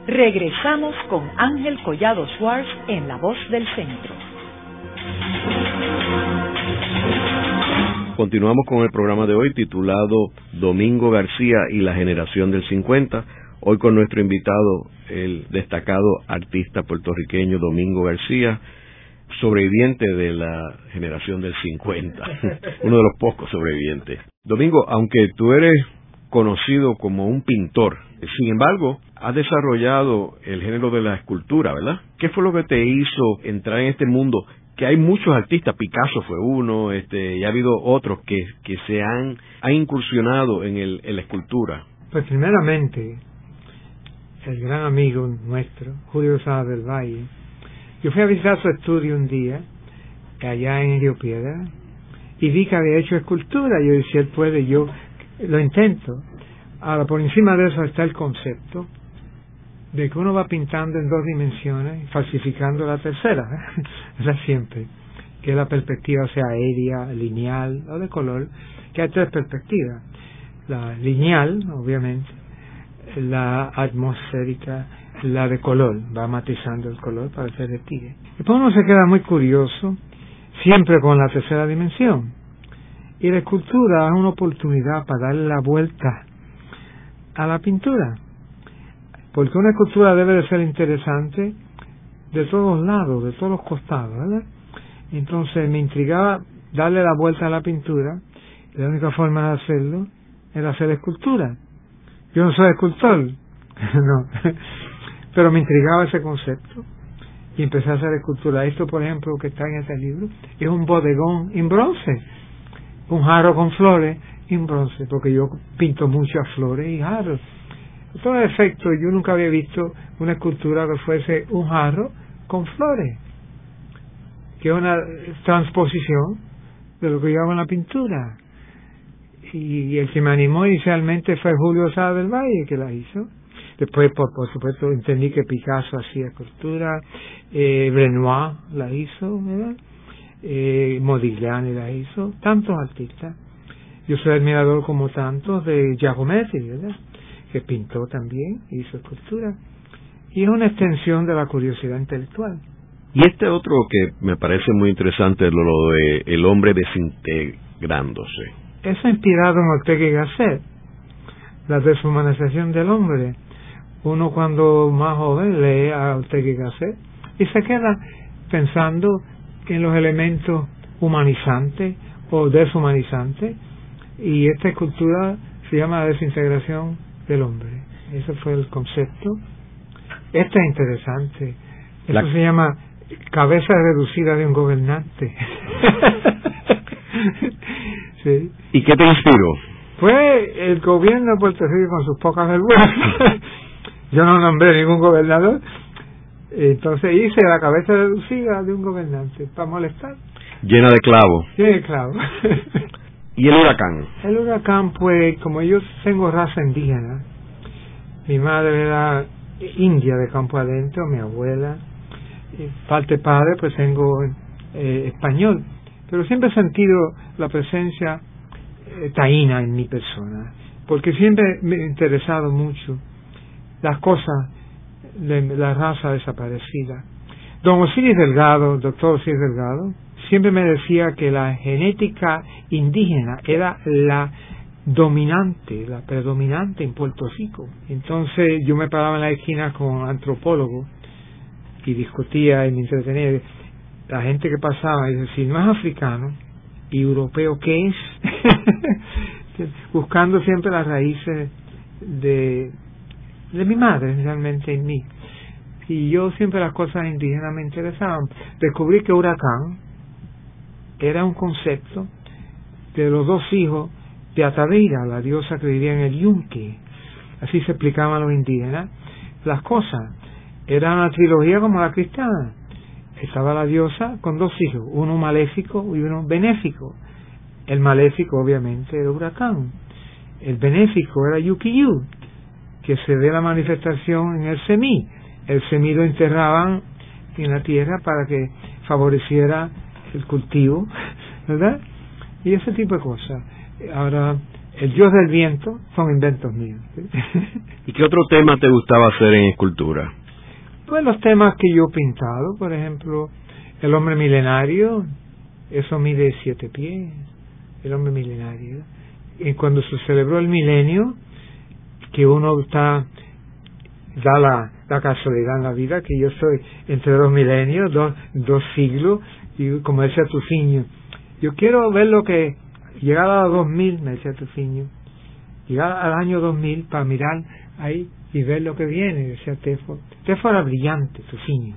Regresamos con Ángel Collado Schwartz en La Voz del Centro. Continuamos con el programa de hoy titulado Domingo García y la generación del 50. Hoy con nuestro invitado, el destacado artista puertorriqueño Domingo García, sobreviviente de la generación del 50, [LAUGHS] uno de los pocos sobrevivientes. Domingo, aunque tú eres conocido como un pintor, sin embargo, has desarrollado el género de la escultura, ¿verdad? ¿Qué fue lo que te hizo entrar en este mundo? Que hay muchos artistas, Picasso fue uno, este, y ha habido otros que, que se han, han incursionado en, el, la escultura. Pues primeramente, el gran amigo nuestro, Julio Sáenz del Valle, yo fui a visitar su estudio un día, allá en Río Piedra, y vi que había hecho escultura. Yo decía, él puede, yo lo intento. Ahora, por encima de eso está el concepto de que uno va pintando en dos dimensiones, falsificando la tercera, [LAUGHS] la siempre, que la perspectiva sea aérea, lineal o de color, que hay tres perspectivas. La lineal, obviamente, la atmosférica, la de color, va matizando el color para hacer el tigre. Después uno se queda muy curioso, siempre con la tercera dimensión. Y la escultura es una oportunidad para darle la vuelta a la pintura. Porque una escultura debe de ser interesante de todos lados, de todos los costados, ¿verdad? Entonces me intrigaba darle la vuelta a la pintura, y la única forma de hacerlo era hacer escultura. Yo no soy escultor, [LAUGHS] no, pero me intrigaba ese concepto y empecé a hacer escultura. Esto, por ejemplo, que está en este libro, es un bodegón en bronce, un jarro con flores en bronce, porque yo pinto muchas flores y jarros. Todo efecto, yo nunca había visto una escultura que fuese un jarro con flores, que es una transposición de lo que en la pintura. Y el que me animó inicialmente fue Julio Sá del Valle, que la hizo Después, por, por supuesto, entendí que Picasso hacía escultura, eh, Renoir la hizo. Eh, Modigliani la hizo, tantos artistas. Yo soy admirador como tantos de Giacometti, ¿verdad? Que pintó también, hizo escultura. Y es una extensión de la curiosidad intelectual. Y este otro que me parece muy interesante es lo de el hombre desintegrándose. Eso inspirado en Ortega y Gasset, la deshumanización del hombre uno cuando más joven lee a Ortega y Gasset y se queda pensando en los elementos humanizantes o deshumanizantes y esta escultura se llama la desintegración del hombre. Ese fue el concepto. Este es interesante. Eso se llama cabeza reducida de un gobernante. [LAUGHS] ¿Y qué te inspiró? Fue el gobierno de Puerto Rico con sus pocas vergüenzas. [LAUGHS] Yo no nombré ningún gobernador. Entonces hice la cabeza reducida de un gobernante para molestar. Llena de clavos. Llena de clavos. [LAUGHS] ¿Y el huracán? El huracán, pues, como yo tengo raza indígena, mi madre era india de campo adentro, mi abuela, parte padre, pues tengo eh, español, pero siempre he sentido la presencia eh, taína en mi persona, porque siempre me he interesado mucho las cosas de la raza desaparecida. Don Osiris Delgado, doctor Osiris Delgado, siempre me decía que la genética indígena era la dominante, la predominante en Puerto Rico. Entonces yo me paraba en la esquina con antropólogos y discutía y me. La gente que pasaba y si no es africano y europeo, ¿qué es? [LAUGHS] Buscando siempre las raíces de, de mi madre realmente en mí. Y yo siempre las cosas indígenas me interesaban. Descubrí que huracán era un concepto de los dos hijos de Atavira, la diosa que vivía en el Yunque. Así se explicaban los indígenas las cosas. Era una trilogía como la cristiana. Estaba la diosa con dos hijos, uno maléfico y uno benéfico. El maléfico obviamente era huracán. El benéfico era Yukiyu, que se dé la manifestación en el semí. El semí lo enterraban en la tierra para que favoreciera el cultivo, ¿verdad? Y ese tipo de cosas. Ahora, el dios del viento son inventos míos. ¿Y qué otro tema te gustaba hacer en escultura? Pues los temas que yo he pintado, por ejemplo, el hombre milenario, eso mide siete pies, el hombre milenario. Y cuando se celebró el milenio, que uno está, da la, la casualidad en la vida, que yo soy entre dos milenios, dos, dos siglos, y como decía Tufiño, yo quiero ver lo que, llegar a los 2000, me decía Tufiño, llegar al año 2000 para mirar ahí y ver lo que viene, decía Tefo. Tefo era brillante, Tufiño.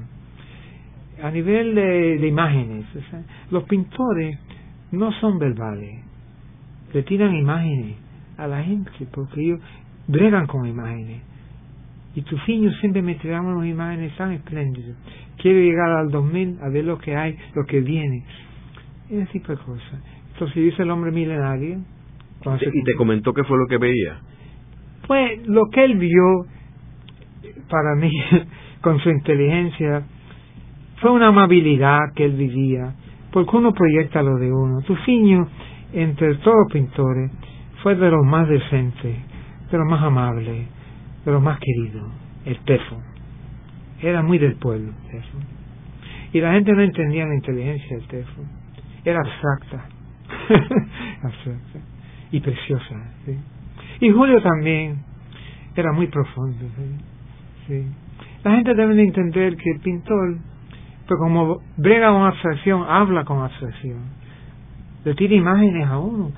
A nivel de, de imágenes, los pintores no son verbales, le tiran imágenes a la gente, porque ellos bregan con imágenes. Y Tufiño siempre me tiraba unas imágenes tan espléndidas. Quiero llegar al 2000 a ver lo que hay, lo que viene. Ese tipo de cosas. Entonces dice el hombre milenario. ¿Y te comentó qué fue lo que veía? Pues lo que él vio para mí, [LAUGHS] con su inteligencia, fue una amabilidad que él vivía, porque uno proyecta lo de uno. Tufiño, entre todos los pintores, fue de los más decentes, de los más amables, de los más queridos, el Tefo. Era muy del pueblo, Tefo. Y la gente no entendía la inteligencia del Tefo. Era abstracta. [LAUGHS] abstracta. Y preciosa. ¿sí? Y Julio también era muy profundo. ¿sí? La gente debe entender que el pintor, pues como brega con abstracción, habla con abstracción. Le tira imágenes a uno.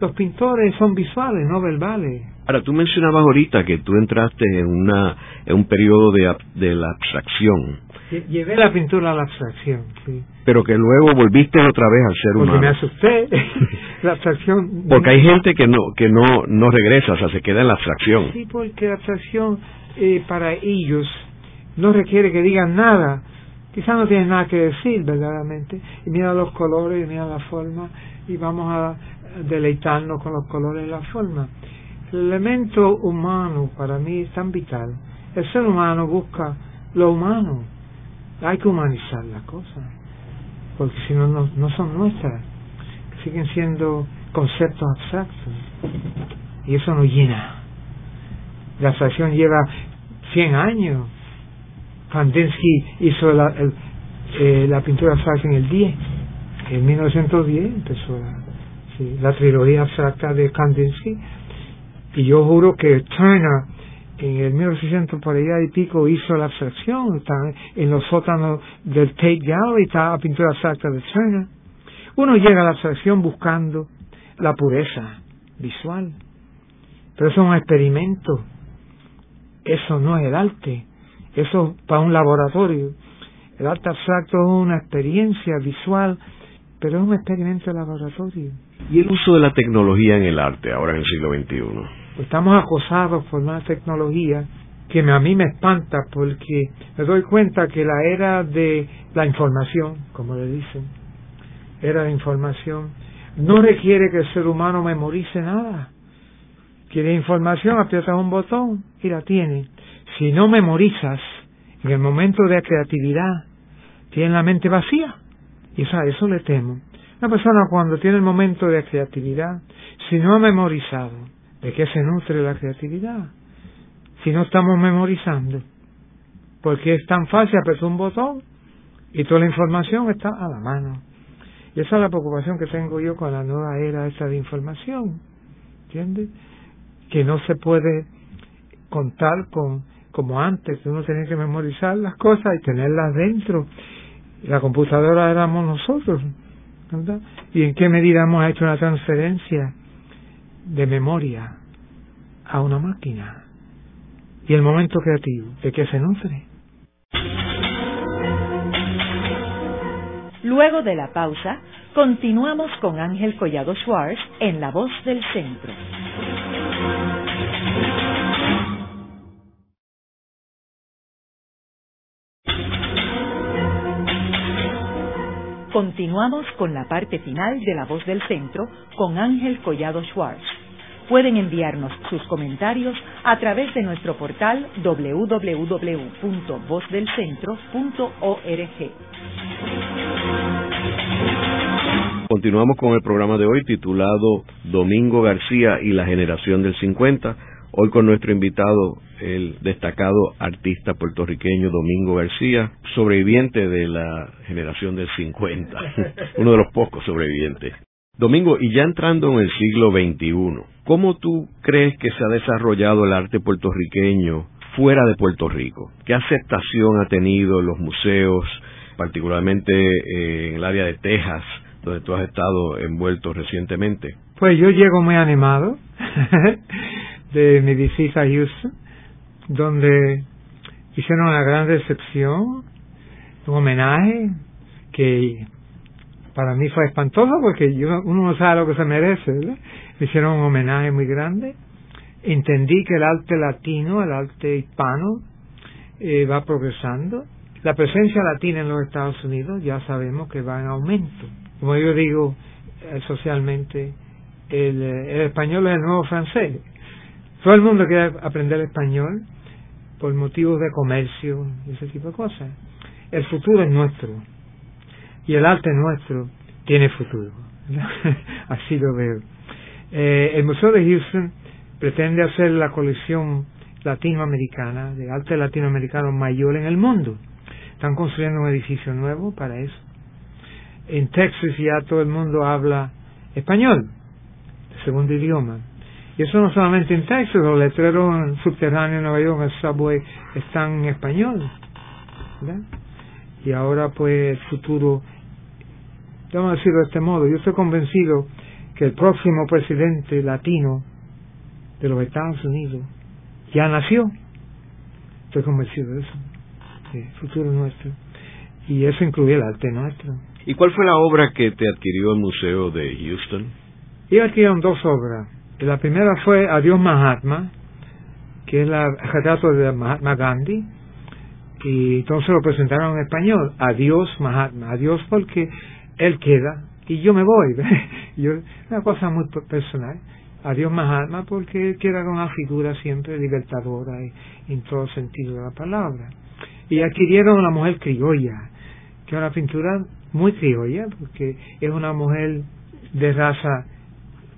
Los pintores son visuales, no verbales. Ahora, tú mencionabas ahorita que tú entraste en, una, en un periodo de, de la abstracción. Llevé la pintura a la abstracción, sí. Pero que luego volviste otra vez al ser Porque humano. me asusté. [LAUGHS] la abstracción. [LAUGHS] Porque hay gente que no que no no regresa, o sea, se queda en la abstracción. Sí, porque la abstracción eh, para ellos no requiere que digan nada. Quizás no tienen nada que decir verdaderamente. Y mira los colores, y mira la forma, y vamos a deleitarnos con los colores y la forma. El elemento humano para mí es tan vital. El ser humano busca lo humano. Hay que humanizar las cosas, porque si no, no, no son nuestras. Siguen siendo conceptos abstractos. Y eso nos llena. La abstracción lleva 100 años. Kandinsky hizo la, eh, la pintura abstracta en el 10. En 1910 empezó la, sí, la trilogía abstracta de Kandinsky. Y yo juro que Turner en el 1600 por allá y pico hizo la abstracción, está en los sótanos del Tate Gallery está la pintura abstracta de Turner. Uno llega a la abstracción buscando la pureza visual, pero eso es un experimento, eso no es el arte, eso para un laboratorio. El arte abstracto es una experiencia visual, pero es un experimento de laboratorio. ¿Y el uso de la tecnología en el arte ahora en el siglo XXI? Estamos acosados por una tecnología que a mí me espanta porque me doy cuenta que la era de la información, como le dicen, era de información, no requiere que el ser humano memorice nada. Quiere información, aprietas un botón y la tiene. Si no memorizas, en el momento de creatividad, tiene la mente vacía. Y eso, eso le temo. Una persona cuando tiene el momento de creatividad, si no ha memorizado, ¿De qué se nutre la creatividad? Si no estamos memorizando. Porque es tan fácil apretar un botón y toda la información está a la mano. Y esa es la preocupación que tengo yo con la nueva era esa de información. ¿Entiendes? Que no se puede contar con como antes, uno tenía que memorizar las cosas y tenerlas dentro. La computadora éramos nosotros, ¿verdad? ¿Y en qué medida hemos hecho una transferencia de memoria a una máquina. Y el momento creativo, ¿de qué se nutre? Luego de la pausa, continuamos con Ángel Collado Schwartz en La Voz del Centro. Continuamos con la parte final de La Voz del Centro con Ángel Collado Schwartz. Pueden enviarnos sus comentarios a través de nuestro portal www.vozdelcentro.org. Continuamos con el programa de hoy titulado Domingo García y la generación del 50. Hoy con nuestro invitado, el destacado artista puertorriqueño Domingo García, sobreviviente de la generación del 50, [LAUGHS] uno de los pocos sobrevivientes. Domingo, y ya entrando en el siglo XXI, ¿cómo tú crees que se ha desarrollado el arte puertorriqueño fuera de Puerto Rico? ¿Qué aceptación ha tenido en los museos, particularmente eh, en el área de Texas, donde tú has estado envuelto recientemente? Pues yo llego muy animado [LAUGHS] de mi visita a Houston, donde hicieron una gran recepción, un homenaje que para mí fue espantoso porque yo, uno no sabe lo que se merece, hicieron un homenaje muy grande. Entendí que el arte latino, el arte hispano, eh, va progresando. La presencia latina en los Estados Unidos ya sabemos que va en aumento. Como yo digo eh, socialmente, el español es el nuevo francés. Todo el mundo quiere aprender español por motivos de comercio y ese tipo de cosas. El futuro es nuestro y el arte nuestro tiene futuro. [LAUGHS] Así lo veo. Eh, el Museo de Houston pretende hacer la colección latinoamericana, de arte latinoamericano mayor en el mundo. Están construyendo un edificio nuevo para eso. En Texas ya todo el mundo habla español, segundo idioma. Y eso no solamente en Texas, los letreros subterráneos en Nueva York, el subway, están en español. Y ahora pues el futuro, vamos a decirlo de este modo, yo estoy convencido que el próximo presidente latino de los Estados Unidos ya nació. Estoy convencido de eso. El futuro nuestro. Y eso incluye el arte nuestro. ¿Y cuál fue la obra que te adquirió el Museo de Houston? Y adquirieron dos obras. La primera fue Adiós Mahatma, que es el retrato de Mahatma Gandhi, y entonces lo presentaron en español, Adiós Mahatma, adiós porque él queda y yo me voy. [LAUGHS] yo, una cosa muy personal. Adiós Mahatma porque él queda con una figura siempre libertadora en todo sentido de la palabra. Y adquirieron la mujer criolla, que es una pintura muy criolla, porque es una mujer de raza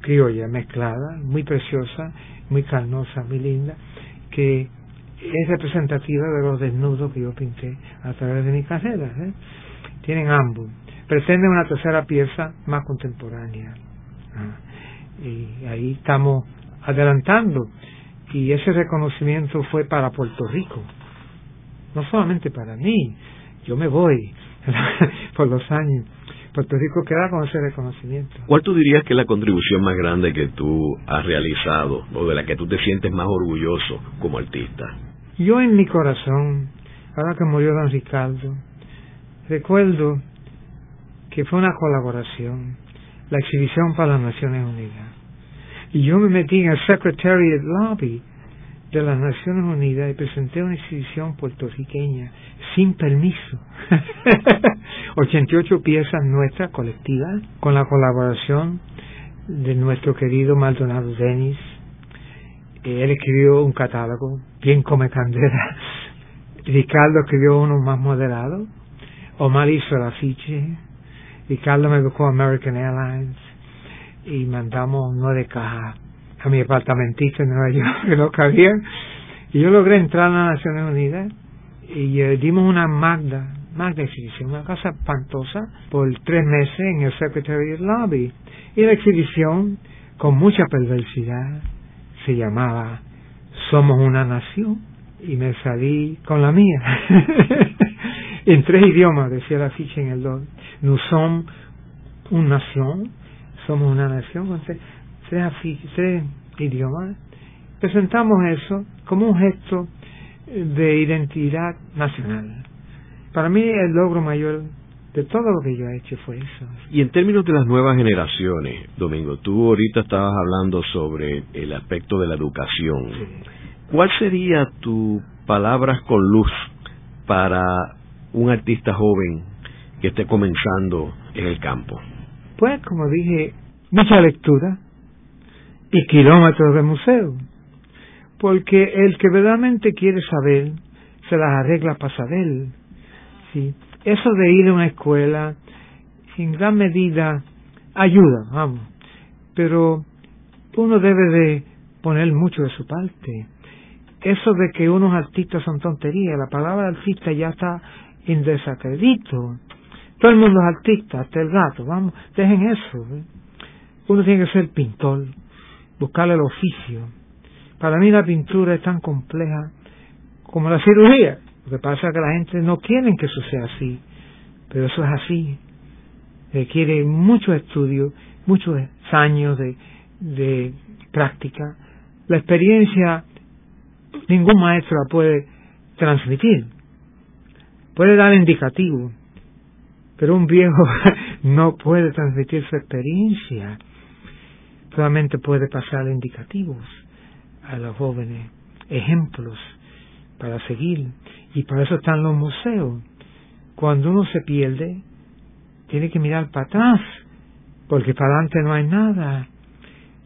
criolla, mezclada, muy preciosa, muy carnosa, muy linda, que es representativa de los desnudos que yo pinté a través de mi carrera. ¿eh? Tienen ambos. Pretenden una tercera pieza más contemporánea. Ah, y ahí estamos adelantando. Y ese reconocimiento fue para Puerto Rico. No solamente para mí. Yo me voy [LAUGHS] por los años Puerto Rico queda con ese reconocimiento. ¿Cuál tú dirías que es la contribución más grande que tú has realizado o de la que tú te sientes más orgulloso como artista? Yo en mi corazón, ahora que murió don Ricardo, recuerdo que fue una colaboración, la exhibición para las Naciones Unidas. Y yo me metí en el Secretariat Lobby de las Naciones Unidas y presenté una exhibición puertorriqueña sin permiso. [LAUGHS] 88 piezas nuestras colectivas con la colaboración de nuestro querido Maldonado Denis. Él escribió un catálogo bien come candela. [LAUGHS] Ricardo escribió uno más moderado. Omar hizo el afiche. Ricardo me buscó American Airlines y mandamos nueve cajas a mi apartamentito en Nueva York, [LAUGHS] que no cabía. Y yo logré entrar a las Naciones Unidas y eh, dimos una magda, magda exhibición, una cosa espantosa, por tres meses en el Secretariat Lobby. Y la exhibición, con mucha perversidad, se llamaba Somos una Nación. Y me salí con la mía. [LAUGHS] en tres idiomas, decía la ficha en el dos. Nous sommes una nación, somos una nación, con tres, tres idiomas. Presentamos eso como un gesto de identidad nacional. Para mí el logro mayor de todo lo que yo he hecho fue eso. Y en términos de las nuevas generaciones, Domingo, tú ahorita estabas hablando sobre el aspecto de la educación. ¿Cuál sería tu palabras con luz para un artista joven que esté comenzando en el campo? Pues, como dije, mucha lectura y kilómetros de museo porque el que verdaderamente quiere saber se las arregla para saber. ¿Sí? Eso de ir a una escuela, en gran medida, ayuda, vamos, pero uno debe de poner mucho de su parte. Eso de que unos artistas son tonterías, la palabra artista ya está en desacredito. Todo el mundo es artista, hasta el gato, vamos, dejen eso. Uno tiene que ser pintor, buscarle el oficio para mí la pintura es tan compleja como la cirugía. Lo que pasa es que la gente no quiere que eso sea así, pero eso es así. Requiere mucho estudio, muchos años de, de práctica. La experiencia ningún maestro la puede transmitir. Puede dar indicativo, pero un viejo [LAUGHS] no puede transmitir su experiencia. Solamente puede pasar indicativos a los jóvenes ejemplos para seguir y para eso están los museos. Cuando uno se pierde, tiene que mirar para atrás, porque para adelante no hay nada.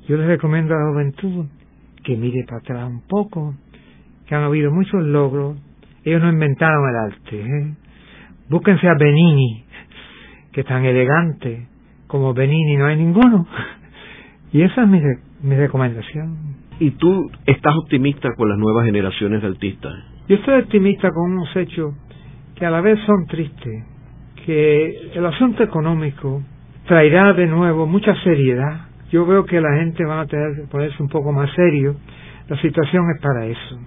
Yo les recomiendo a la juventud que mire para atrás un poco, que han habido muchos logros. Ellos no inventaron el arte. ¿eh? Búsquense a Benini, que tan elegante como Benini no hay ninguno. [LAUGHS] Y esa es mi, mi recomendación. ¿Y tú estás optimista con las nuevas generaciones de artistas? Yo estoy optimista con unos hechos que a la vez son tristes, que el asunto económico traerá de nuevo mucha seriedad. Yo veo que la gente va a tener que ponerse un poco más serio. La situación es para eso.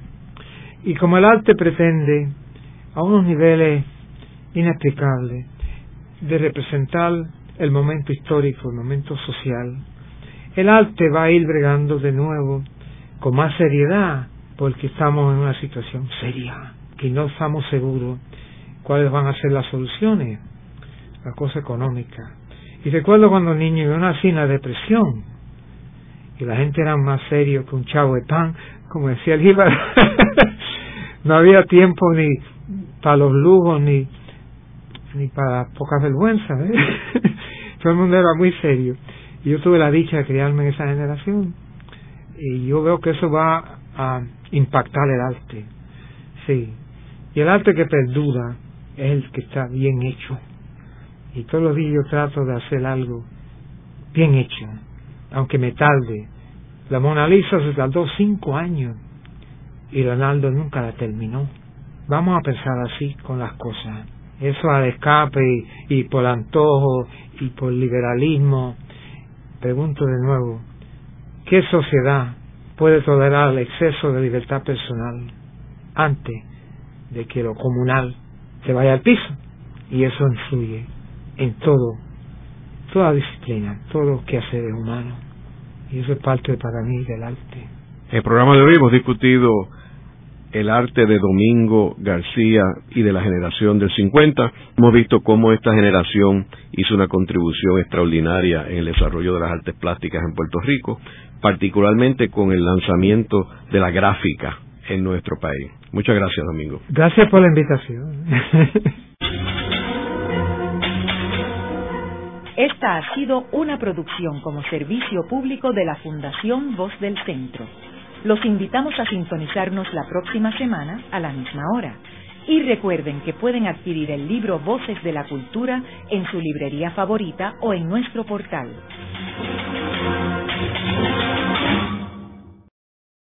Y como el arte pretende, a unos niveles inexplicables, de representar el momento histórico, el momento social, el arte va a ir bregando de nuevo con más seriedad, porque estamos en una situación seria, que no estamos seguros cuáles van a ser las soluciones, la cosa económica. Y recuerdo cuando niño yo nací en la depresión, y la gente era más serio que un chavo de pan, como decía el Ibar. [LAUGHS] no había tiempo ni para los lujos, ni, ni para pocas vergüenzas. ¿eh? [LAUGHS] Todo el mundo era muy serio. Y yo tuve la dicha de criarme en esa generación. Y yo veo que eso va a impactar el arte. Sí. Y el arte que perdura es el que está bien hecho. Y todos los días yo trato de hacer algo bien hecho, aunque me tarde. La Mona Lisa se tardó cinco años y Leonardo nunca la terminó. Vamos a pensar así con las cosas. Eso al escape y, y por antojo y por liberalismo. Pregunto de nuevo, ¿qué sociedad puede tolerar el exceso de libertad personal antes de que lo comunal se vaya al piso? Y eso influye en todo, toda disciplina, todo lo que hace de humano. Y eso es parte para mí del arte. En el programa de hoy hemos discutido el arte de Domingo García y de la generación del 50. Hemos visto cómo esta generación hizo una contribución extraordinaria en el desarrollo de las artes plásticas en Puerto Rico, particularmente con el lanzamiento de la gráfica en nuestro país. Muchas gracias, Domingo. Gracias por la invitación. Esta ha sido una producción como servicio público de la Fundación Voz del Centro. Los invitamos a sintonizarnos la próxima semana a la misma hora. Y recuerden que pueden adquirir el libro Voces de la Cultura en su librería favorita o en nuestro portal